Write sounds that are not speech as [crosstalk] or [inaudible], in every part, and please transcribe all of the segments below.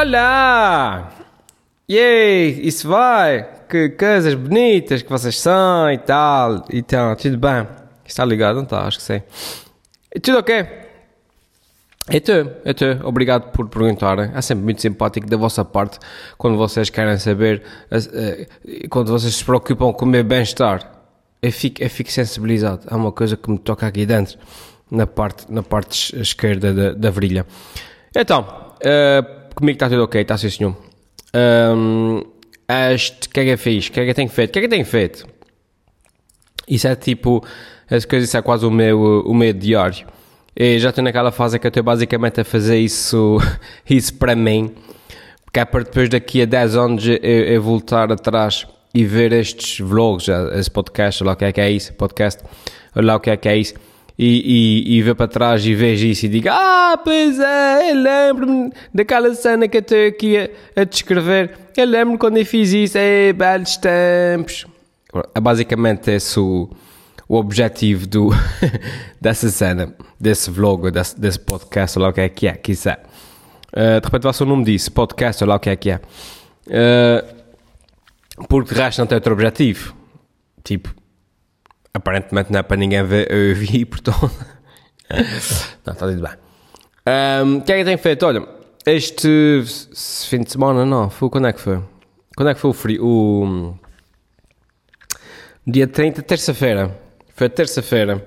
Olá! Yay! Isso vai! Que coisas bonitas que vocês são e tal. Então, tudo bem? Está ligado? Não está? Acho que sei. E tudo ok? E tu? E tu? Obrigado por perguntarem. É sempre muito simpático da vossa parte quando vocês querem saber, eh, quando vocês se preocupam com o meu bem-estar. Eu fico, eu fico sensibilizado. Há uma coisa que me toca aqui dentro, na parte, na parte esquerda da, da virilha. Então, uh, comigo está tudo ok, está sim senhor. Um, este, o que é que eu fiz? O que é que tenho feito? O que é que tenho feito? Isso é tipo, as coisas, isso é quase o meu, o meu diário. Já estou naquela fase que eu estou basicamente a fazer isso, [laughs] isso para mim, porque é para depois daqui a 10 anos eu, eu voltar atrás e ver estes vlogs, esse podcast, lá o que é que é isso, podcast, lá o que é que é isso, e, e, e ver para trás e vejo isso e digo, ah, pois é, eu lembro-me daquela cena que eu estou aqui a, a descrever, eu lembro-me quando eu fiz isso, é, belos tempos. É basicamente esse o, o objetivo do, [laughs] dessa cena, desse vlog, desse, desse podcast, lá o que é que é, quiser. Uh, de repente vai ser o nome disso, podcast, lá o que é que é. Uh, porque de resto não tem outro objetivo. Tipo, aparentemente não é para ninguém ver eu vi, [laughs] portanto. não, está tudo bem. O que é que tem feito? Olha, este fim de semana, não, foi quando é que foi? Quando é que foi o frio? O dia 30, terça-feira. Foi terça-feira.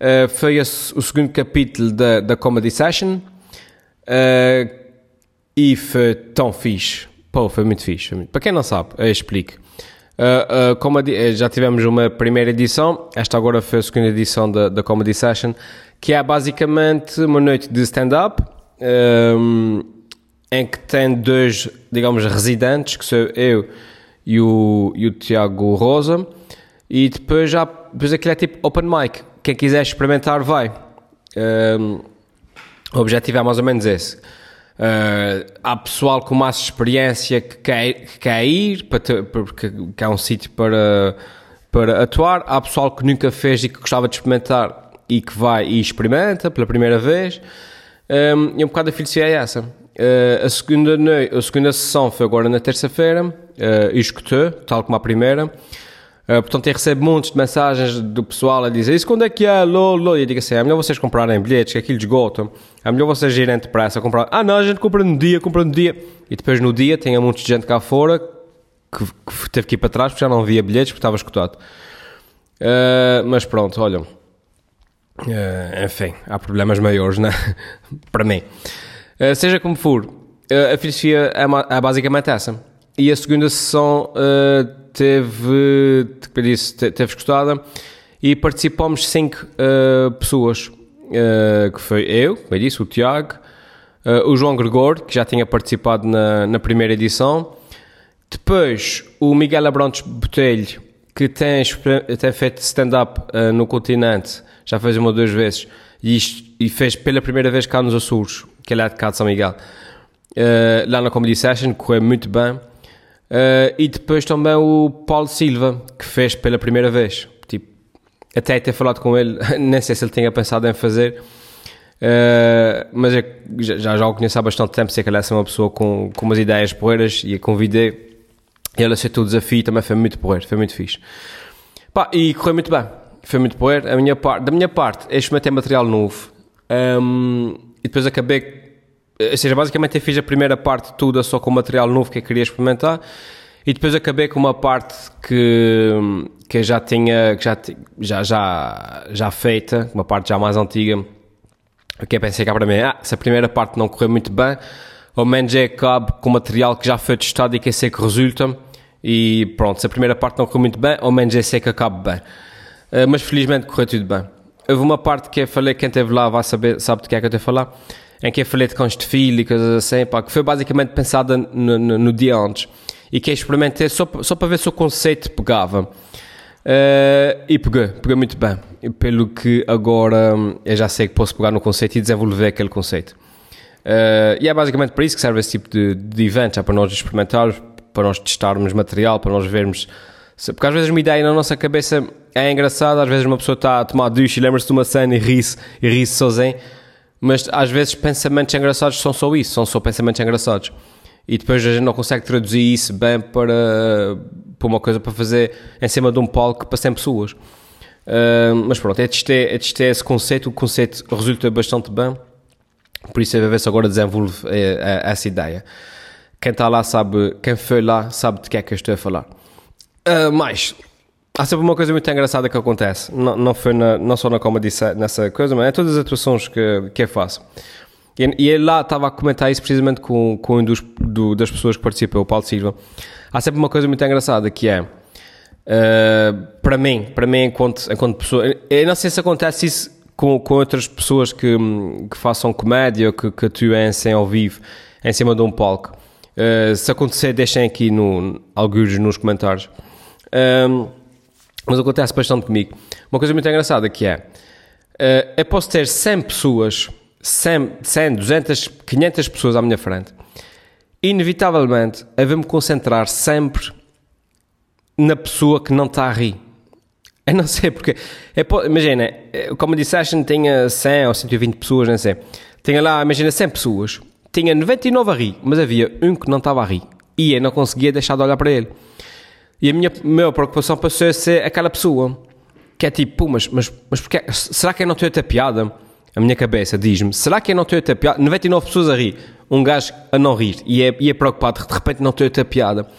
Uh, foi o segundo capítulo da, da Comedy Session uh, e foi tão fixe. Pô, foi muito fixe. Para quem não sabe, eu explico. Uh, uh, comedy, eh, já tivemos uma primeira edição, esta agora foi a segunda edição da, da Comedy Session, que é basicamente uma noite de stand-up, um, em que tem dois, digamos, residentes, que sou eu e o, e o Tiago Rosa, e depois já, depois aquilo é tipo open mic, quem quiser experimentar vai. Um, o objetivo é mais ou menos esse. Uh, há pessoal com mais experiência que quer, que quer ir, para ter, porque que é um sítio para, para atuar. Há pessoal que nunca fez e que gostava de experimentar e que vai e experimenta pela primeira vez. Um, e um bocado a filosofia é essa. Uh, a, segunda, a segunda sessão foi agora na terça-feira, uh, e escutou, tal como a primeira. Uh, portanto, eu recebo montes de mensagens do pessoal a dizer isso quando é que é, lol, lol. E eu digo assim, é melhor vocês comprarem bilhetes, que aquilo esgota. É melhor vocês irem depressa comprar. Ah, não, a gente compra no dia, compra no dia. E depois no dia tem um monte de gente cá fora que, que teve que ir para trás porque já não havia bilhetes porque estava escutado. Uh, mas pronto, olha. Uh, enfim, há problemas maiores, né? [laughs] para mim. seja como for, a filosofia é, é basicamente essa. E a segunda sessão teve, disse, teve escutada e participamos cinco uh, pessoas, uh, que foi eu, como eu disse, o Tiago, uh, o João Gregor, que já tinha participado na, na primeira edição, depois o Miguel Abrantes Botelho, que tem, tem feito stand-up no continente, já fez uma ou duas vezes, e, isto, e, fez pela primeira vez cá nos Açores, que ele é de cá de São Miguel, lá na Comedy Session, correu muito bem. Uh, e depois também o Paulo Silva, que fez pela primeira vez. Tipo, até ter falado com ele, [laughs] nem sei se ele tinha pensado em fazer, uh, mas eu já, já o conheço há bastante tempo, sei que ele é uma pessoa com, com umas ideias porreiras e a convidei. Ele aceitou o desafio também foi muito porreiro, foi muito fixe. Pá, e correu muito bem, foi muito porreiro. A minha da minha parte, este experimentei material novo um, e depois acabei ou seja, basicamente eu fiz a primeira parte toda só com material novo que eu queria experimentar e depois acabei com uma parte que, que já tinha, que já, já, já, já feita, uma parte já mais antiga, que eu pensei cá para mim, ah, se a primeira parte não correu muito bem, ao menos eu acabo com material que já foi testado e que eu sei que resulta, e pronto, se a primeira parte não correu muito bem, ao menos eu sei que acaba bem. Uh, mas felizmente correu tudo bem. Houve uma parte que eu falei, quem esteve lá vai saber, sabe do que é que eu estou a falar, em que eu falei de cães de filho e coisas assim, pá, que foi basicamente pensada no, no, no, dia antes e que eu experimentei só, só para ver se o conceito pegava. Uh, e pegou, pegou muito bem. Pelo que agora hum, eu já sei que posso pegar no conceito e desenvolver aquele conceito. Uh, e é basicamente para isso que serve esse tipo de, de evento, é para nós experimentarmos, para nós testarmos material, para nós vermos. Porque às vezes uma ideia na nossa cabeça é engraçada, às vezes uma pessoa está a tomar duche e lembra-se de uma cena e ri-se ri sozinho mas às vezes pensamentos engraçados são só isso, são só pensamentos engraçados. E depois a gente não consegue traduzir isso bem para, para uma coisa para fazer em cima de um palco para 100 pessoas. Uh, mas pronto, é testar, é testar esse conceito, o conceito resulta bastante bem, por isso ver se agora desenvolve é, é, essa ideia. Quem está lá sabe, quem foi lá sabe de que é que eu estou a falar. Uh, mais, há sempre uma coisa muito engraçada que acontece, não, não, foi na, não só na comedy nessa coisa, mas é todas as atuações que, que eu faço. E, e ele lá estava a comentar isso precisamente com, com um dos, do, das pessoas que participam, o Paulo Silva. Há sempre uma coisa muito engraçada que é, uh, para mim, para mim enquanto, enquanto pessoa, eu não sei se acontece isso com, com outras pessoas que, que façam comédia ou que, que atuem sem ao vivo em cima de um palco. Uh, se acontecer, deixem aqui no, alguns nos comentários. Um, mas acontece bastante comigo. Uma coisa muito engraçada que é, uh, eu posso ter 100 pessoas, 100, 100 200, 500 pessoas à minha frente. Inevitavelmente, eu vou-me concentrar sempre na pessoa que não está a rir. [laughs] Eu não sei porque. É, imagina, o Comedy Session tinha 100 ou 120 pessoas, não sei. Tinha lá, imagina, 100 pessoas. Tinha 99 a rir, mas havia um que não estava a rir. E eu não conseguia deixar de olhar para ele. E a minha, minha preocupação passou a ser aquela pessoa que é tipo, mas, mas, mas porque, será que eu não estou a ter piada? A minha cabeça diz-me, será que eu não estou a ter piada? 99 pessoas a rir, um gajo a não rir e é, e é preocupado, de repente não estou a ter piada. [laughs]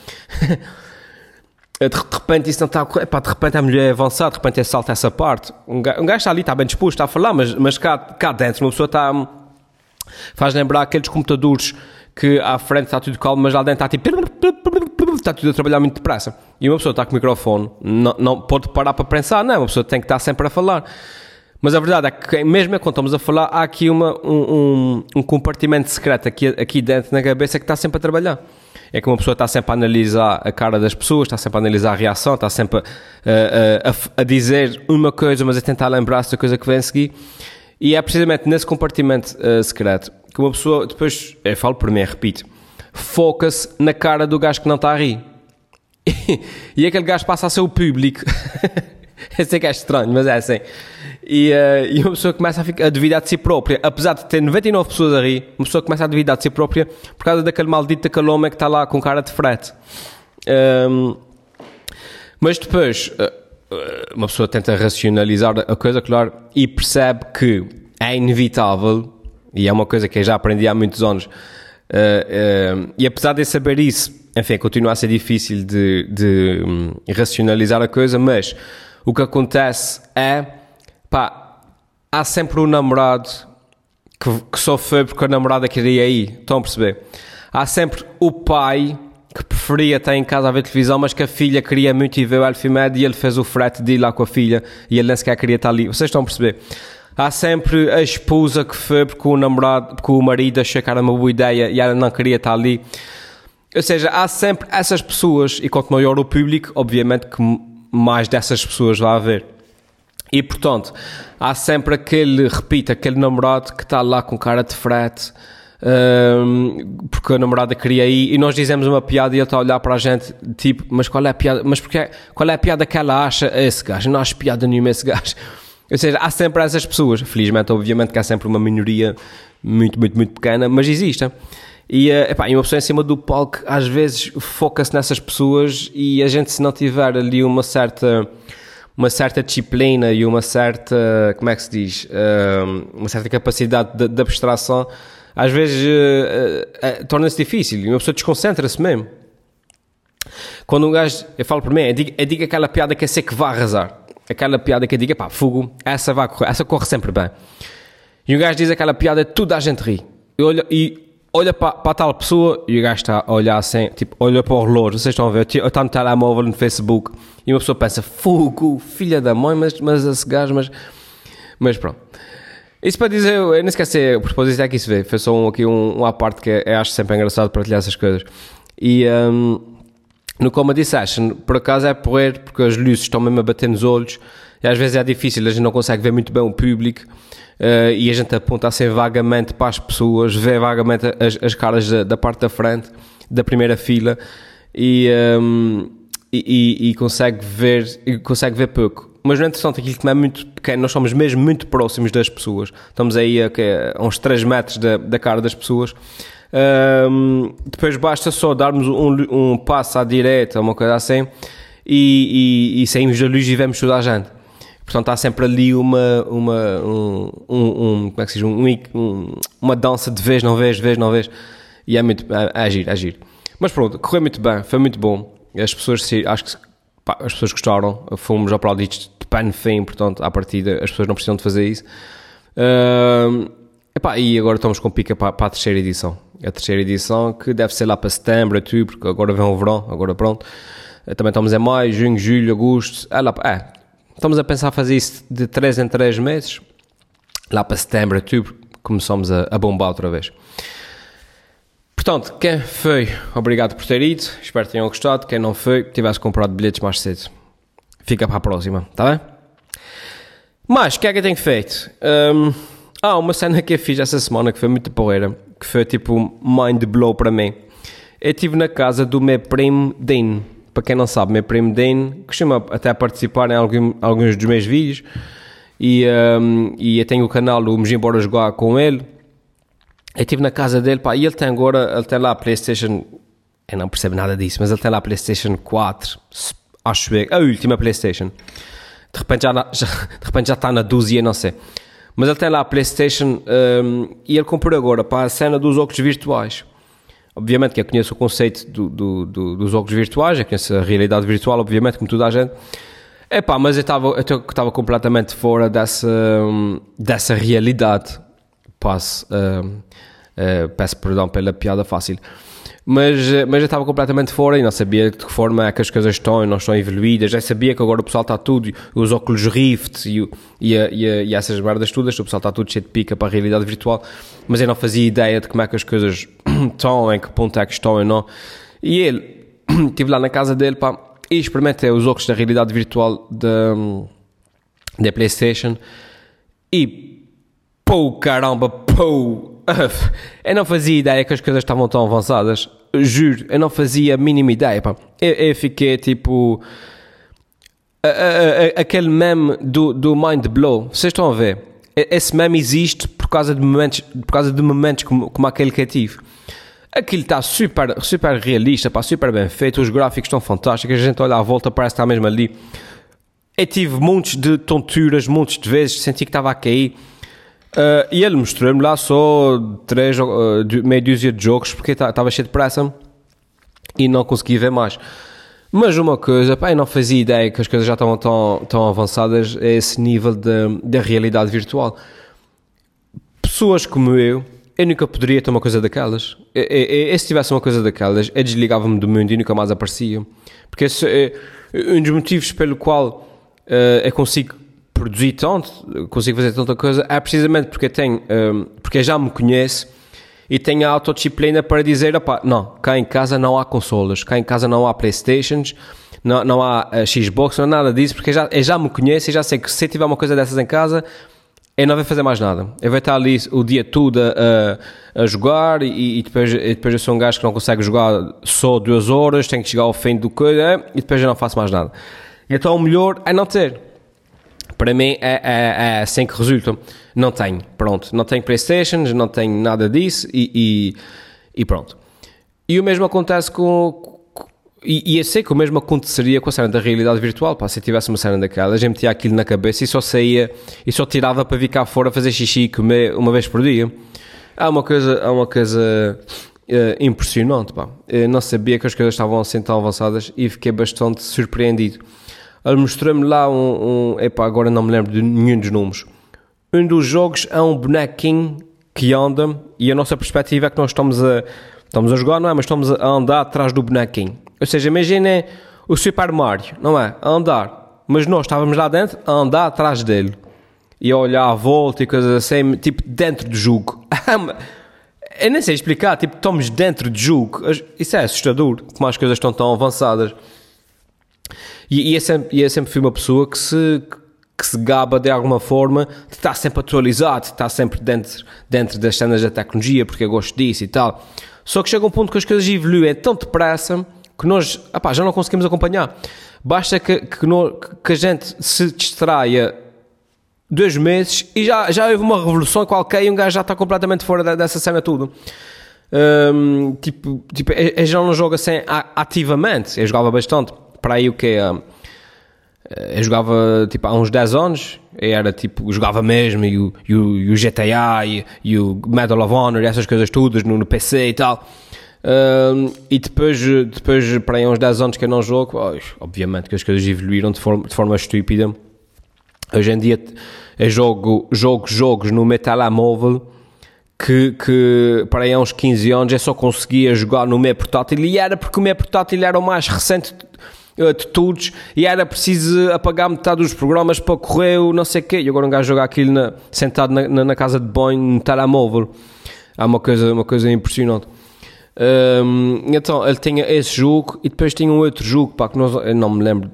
de repente isso não está epá, de repente a mulher é avançada, de repente é salta essa parte. Um gajo, um gajo está ali, está bem disposto, está a falar, mas, mas cá, cá dentro uma pessoa está. faz lembrar aqueles computadores que à frente está tudo calmo, mas lá dentro está tipo está tudo a trabalhar muito depressa. E uma pessoa está com o microfone, não, não pode parar para pensar, não, uma pessoa tem que estar sempre a falar. Mas a verdade é que, mesmo quando estamos a falar, há aqui uma, um, um, um compartimento secreto aqui, aqui dentro na cabeça que está sempre a trabalhar. É que uma pessoa está sempre a analisar a cara das pessoas, está sempre a analisar a reação, está sempre a, a, a dizer uma coisa, mas a tentar lembrar-se da coisa que vem a seguir. E é precisamente nesse compartimento uh, secreto que uma pessoa, depois, eu falo por mim, repito, foca-se na cara do gajo que não está a rir. [laughs] e aquele gajo passa a ser o público. [laughs] Eu sei que é estranho, mas é assim. E, uh, e uma pessoa começa a, ficar, a duvidar de si própria. Apesar de ter 99 pessoas a rir, uma pessoa começa a duvidar de si própria por causa daquele maldito daquele homem que está lá com cara de frete. Um, mas depois, uh, uma pessoa tenta racionalizar a coisa, claro, e percebe que é inevitável, e é uma coisa que eu já aprendi há muitos anos, Uh, uh, e apesar de saber isso, enfim, continua a ser difícil de, de um, racionalizar a coisa, mas o que acontece é, pá, há sempre um namorado que, que só foi porque a namorada queria ir, estão a perceber? Há sempre o pai que preferia estar em casa a ver televisão, mas que a filha queria muito ir ver o Elfimed e ele fez o frete de ir lá com a filha e ele nem sequer queria estar ali. Vocês estão a perceber? Há sempre a esposa que foi porque o namorado, porque o marido achou que era uma boa ideia e ela não queria estar ali. Ou seja, há sempre essas pessoas, e quanto maior o público, obviamente que mais dessas pessoas vai haver. E portanto, há sempre aquele, repito, aquele namorado que está lá com cara de frete, um, porque a namorada queria ir, e nós dizemos uma piada e ele está a olhar para a gente, tipo, mas qual é a piada? Mas porque, qual é a piada que ela acha esse gajo? Não acho piada nenhuma esse gajo. Ou seja, há sempre essas pessoas. Felizmente, obviamente, que há sempre uma minoria muito, muito, muito pequena, mas existem. E, uh, epá, e uma pessoa em cima do palco, às vezes, foca-se nessas pessoas e a gente, se não tiver ali uma certa uma certa disciplina e uma certa, como é que se diz, uh, uma certa capacidade de, de abstração, às vezes uh, uh, torna-se difícil e uma pessoa desconcentra-se mesmo. Quando um gajo, eu falo por mim, digo, eu digo aquela piada que é ser que vai arrasar aquela piada que eu digo, pá, fogo, essa vai correr, essa corre sempre bem. E o gajo diz aquela piada, toda a gente ri. E olha, e olha para, para tal pessoa e o gajo está a olhar assim, tipo, olha para o relógio, vocês estão a ver, eu estou no telemóvel no Facebook e uma pessoa pensa, fogo, filha da mãe, mas, mas esse gajo, mas, mas pronto. Isso para dizer, eu nem esqueci, o propósito é que isso vê, foi só um, aqui um, um à parte que eu acho sempre engraçado partilhar essas coisas. E, um, no Comedy Session, por acaso é porrer, porque as luzes estão mesmo a bater nos olhos e às vezes é difícil, a gente não consegue ver muito bem o público uh, e a gente aponta assim vagamente para as pessoas, vê vagamente as, as caras da, da, parte da frente, da primeira fila e, um, ehm, e, e, e, consegue ver, e consegue ver pouco. mas no entretanto aquilo que é muito pequeno, nós somos mesmo muito próximos das pessoas. Estamos aí a, a uns 3 metros da, da cara das pessoas. Um, depois basta só darmos um, um passo à direita, uma coisa assim, e, e, e saímos da luz e vemos toda a gente. Portanto, há sempre ali uma, uma, um, um, como é que se diz? Um, uma dança de vez, não vez, vez, não vez. E é muito, é, é agir, é agir. Mas pronto, correu muito bem, foi muito bom. As pessoas, acho que pá, as pessoas gostaram, fomos aplaudidos de pano fim, portanto, à partida, as pessoas não precisam de fazer isso. Uh, epá, e agora estamos com pica para, para, a terceira edição. A terceira edição que deve ser lá para setembro, outubro, porque agora vem o verão, agora pronto. Também estamos em maio, junho, julho, agosto. É, lá, é, estamos a pensar fazer isso de 3 em 3 meses. Lá para setembro, outubro, começamos a, a bombar outra vez. Portanto, quem foi, obrigado por ter ido. Espero que tenham gostado. Quem não foi, tivesse comprado bilhetes mais cedo. Fica para a próxima, tá bem? Mas, o que é que eu tenho feito? Um, ah, uma cena que eu fiz essa semana que foi muito porreira, que foi tipo mind blow para mim. Eu estive na casa do meu primo Dean. Para quem não sabe, meu primo Dean costuma até participar em algum, alguns dos meus vídeos. E, um, e eu tenho o canal o Me Embora Jogar com ele eu estive na casa dele, pá, e ele tem agora, ele tem lá a PlayStation, eu não percebo nada disso, mas ele tem lá a PlayStation 4, acho eu, a última PlayStation. De repente já, já, de repente já está na dúzia, não sei. Mas tem lá a PlayStation um, e ele comprou agora para a cena dos óculos virtuais. Obviamente que eu conheço o conceito do, do, do, dos óculos virtuais, eu conheço a realidade virtual, obviamente, como toda a gente. É pá, mas eu estava completamente fora dessa, hum, dessa realidade passo, uh, peço perdão pela piada fácil, mas, uh, mas eu estava completamente fora e não sabia de que forma é que as coisas estão e não estão evoluídas, já sabia que agora o pessoal está tudo, os óculos Rift e, e, e, e essas merdas todas, o pessoal está tudo cheio de pica para a realidade virtual, mas eu não fazia ideia de como é que as coisas [clears throat] estão, em que ponto é que estão e não, e ele, [clears throat] estive lá na casa dele, pá, e experimentei os óculos da realidade virtual da, da Playstation. E Pô, caramba, pô! Eu não fazia ideia que as coisas estavam tão avançadas. Juro, eu não fazia a mínima ideia, pá. Eu, eu fiquei tipo. A, a, a, aquele meme do, do Mind Blow, vocês estão a ver? Esse meme existe por causa de momentos, por causa de momentos como, como aquele que eu tive. Aquilo está super, super realista, pá, super bem feito, os gráficos estão fantásticos, a gente olha à volta, parece que está mesmo ali. Eu tive montes de tonturas, montes de vezes, senti que estava a cair Uh, e ele mostrou-me lá só três, uh, meia dúzia de jogos porque estava cheio de pressa e não conseguia ver mais. Mas uma coisa, pá, eu não fazia ideia que as coisas já estavam tão, tão avançadas a esse nível da realidade virtual. Pessoas como eu, eu nunca poderia ter uma coisa daquelas. Eu, eu, eu se tivesse uma coisa daquelas, eu desligava-me do mundo e nunca mais aparecia. Porque esse é um dos motivos pelo qual uh, eu consigo produzir tanto, consigo fazer tanta coisa, é precisamente porque tenho, um, porque já me conhece e tenho a autodisciplina para dizer, opá, não, cá em casa não há consolas, cá em casa não há Playstations, não, não há uh, Xbox, não há nada disso, porque já, eu já me conheço e já sei que se tiver uma coisa dessas em casa, eu não vou fazer mais nada. Eu vou estar ali o dia todo a, a jogar e, e, depois, e depois eu sou um gajo que não consegue jogar só duas horas, tenho que chegar ao fim do coisa e depois eu não faço mais nada. Então o melhor é não ter. Para mim é, é, é assim que resulta. Não tenho, pronto. Não tenho Playstations, não tenho nada disso e, e, e pronto. E o mesmo acontece com. E, e eu sei que o mesmo aconteceria com a cena da realidade virtual. Pá, se eu tivesse uma cena daquela, a gente metia aquilo na cabeça e só saía e só tirava para vir cá fora fazer xixi e comer uma vez por dia. Há uma coisa, há uma coisa uh, impressionante. Pá. Eu não sabia que as coisas estavam assim tão avançadas e fiquei bastante surpreendido. Ele mostrou-me lá um, um. Epá, agora não me lembro de nenhum dos nomes. Um dos jogos é um bonequinho que anda e a nossa perspectiva é que nós estamos a, estamos a jogar, não é? Mas estamos a andar atrás do bonequinho. Ou seja, imaginem o Super Mario, não é? A andar. Mas nós estávamos lá dentro a andar atrás dele. E a olhar à volta e coisas assim, tipo, dentro do jogo. [laughs] Eu nem sei explicar, tipo, estamos dentro do jogo. Isso é assustador, como as coisas estão tão avançadas. E, e, eu sempre, e eu sempre fui uma pessoa que se, que se gaba de alguma forma de estar sempre atualizado, de estar sempre dentro, dentro das cenas da tecnologia, porque eu gosto disso e tal. Só que chega um ponto que as coisas evoluem tão depressa que nós já não conseguimos acompanhar. Basta que, que, no, que a gente se distraia dois meses e já, já houve uma revolução qualquer e um gajo já está completamente fora dessa cena tudo. Um, tipo, tipo, eu já não jogo assim ativamente, eu jogava bastante, para aí o que é... Eu jogava tipo há uns 10 anos, era tipo, jogava mesmo, e o, e o, e o GTA, e, e, o Medal of Honor, e essas coisas todas no, no PC e tal. Um, e depois, depois, para aí uns 10 anos que eu não jogo, obviamente que as coisas evoluíram de forma, de forma estúpida. Hoje em dia eu jogo, jogo jogos no meu telemóvel que, que para aí há uns 15 anos eu só conseguia jogar no meu portátil e era porque o meu portátil era o mais recente de todos e era preciso apagar metade dos programas para correr o não sei o quê. E agora um gajo jogar aquilo na, sentado na, na, na, casa de banho no telemóvel. É uma coisa, uma coisa impressionante. Um, então, ele tinha esse jogo e depois tinha um outro jogo, pá, que nós, não me lembro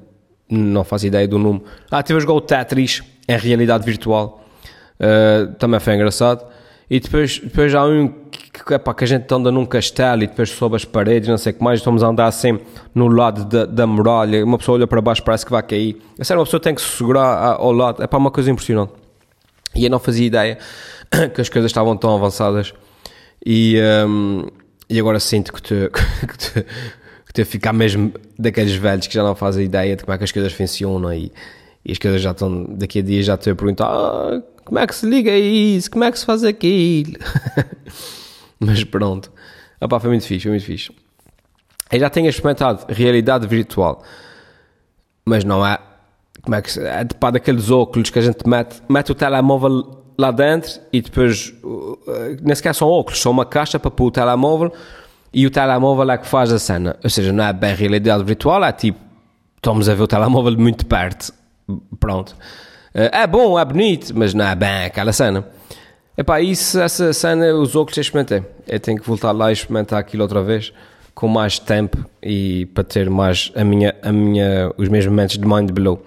não faço ideia do nome. Ah, estive a jogar o Tetris em realidade virtual. Uh, também foi engraçado. E depois, depois há um que, epá, que a gente anda num castelo e depois sobe as paredes, não sei o que mais, estamos a andar assim no lado da, da muralha. Uma pessoa olha para baixo, parece que vai cair. É sério, uma pessoa tem que se segurar ao lado. É para uma coisa impressionante. E eu não fazia ideia [coughs] que as coisas estavam tão avançadas. E, um, e agora sinto que te, [laughs] que te ficar mesmo daqueles velhos que já não fazem ideia de como é que as coisas funcionam e, e as coisas já estão, daqui a dias já estou a perguntar ah, como é que se liga isso, como é que se faz aquilo. [laughs] Mas pronto, Opa, foi muito fixe, foi muito fixe. Eu já tenho experimentado realidade virtual, mas não é, como é que se, é de pá daqueles óculos que a gente mete, mete o telemóvel lá dentro e depois, nem sequer são óculos, são uma caixa para pôr o telemóvel e o telemóvel é que faz a cena. Ou seja, não é bem realidade virtual, é tipo, estamos a ver o telemóvel muito perto. Pronto. Eh, é bom, é bonito, mas não é bem aquela cena. Epá, isso, essa cena, os óculos eu experimentei. Eu tenho que voltar lá e experimentar aquilo outra vez, com mais tempo e para ter mais a minha, a minha, os meus momentos de mind below.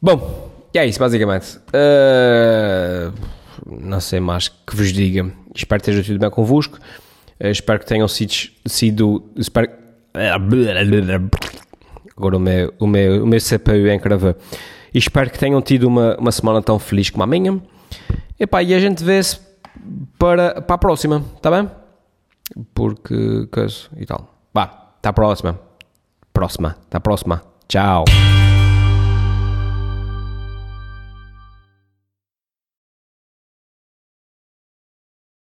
Bom, é isso, basicamente. Uh, não sei mais que vos diga. Espero que esteja tudo bem convosco. Uh, espero que tenham sido. sido espero, agora o meu, o meu, o meu CPU encravou. Espero que tenham tido uma, uma semana tão feliz como a minha. Epá, e a gente vê-se para, para a próxima, está bem? Porque, coisa e tal. Vá, a próxima. Próxima, a próxima. Tchau.